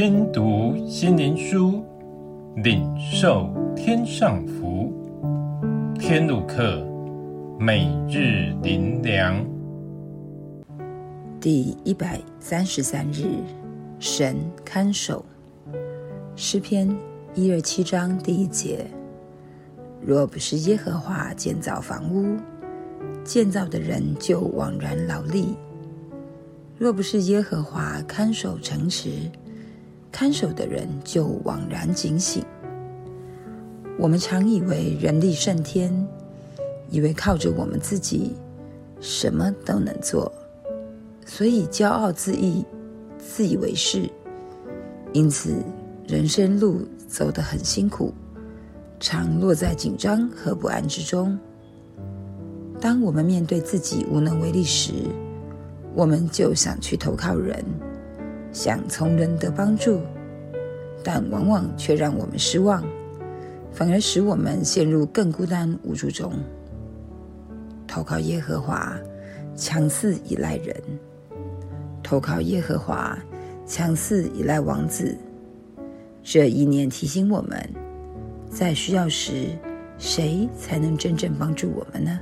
听读心灵书，领受天上福。天路客，每日灵粮，第一百三十三日，神看守。诗篇一二七章第一节：若不是耶和华建造房屋，建造的人就枉然劳力；若不是耶和华看守城池，看守的人就枉然警醒。我们常以为人力胜天，以为靠着我们自己什么都能做，所以骄傲自义、自以为是，因此人生路走得很辛苦，常落在紧张和不安之中。当我们面对自己无能为力时，我们就想去投靠人，想从人得帮助，但往往却让我们失望。反而使我们陷入更孤单无助中。投靠耶和华，强似依赖人；投靠耶和华，强似依赖王子。这一念提醒我们，在需要时，谁才能真正帮助我们呢？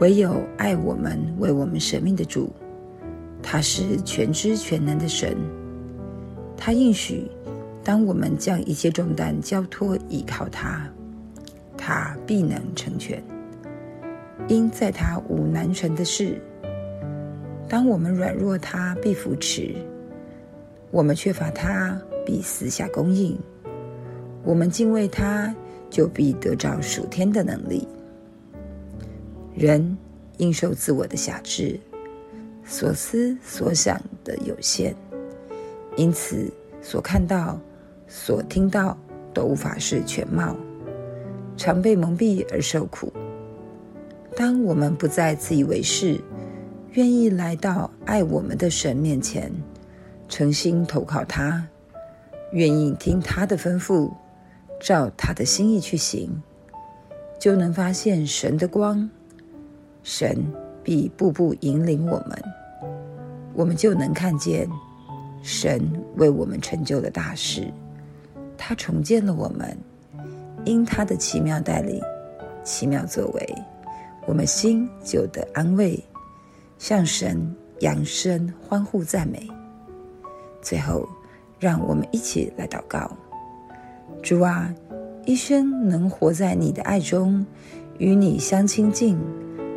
唯有爱我们、为我们舍命的主，他是全知全能的神，他应许。当我们将一切重担交托依靠他，他必能成全，因在他无难成的事。当我们软弱，他必扶持；我们缺乏他，必私下供应；我们敬畏他，就必得着属天的能力。人应受自我的辖制，所思所想的有限，因此所看到。所听到都无法是全貌，常被蒙蔽而受苦。当我们不再自以为是，愿意来到爱我们的神面前，诚心投靠他，愿意听他的吩咐，照他的心意去行，就能发现神的光，神必步步引领我们，我们就能看见神为我们成就的大事。他重建了我们，因他的奇妙带领、奇妙作为，我们心就得安慰，向神扬声欢呼赞美。最后，让我们一起来祷告：主啊，一生能活在你的爱中，与你相亲近，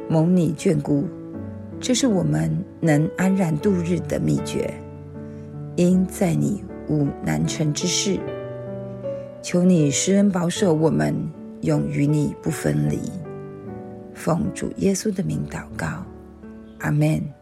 蒙你眷顾，这是我们能安然度日的秘诀。因在你无难成之事。求你施恩保守我们，永与你不分离。奉主耶稣的名祷告，阿门。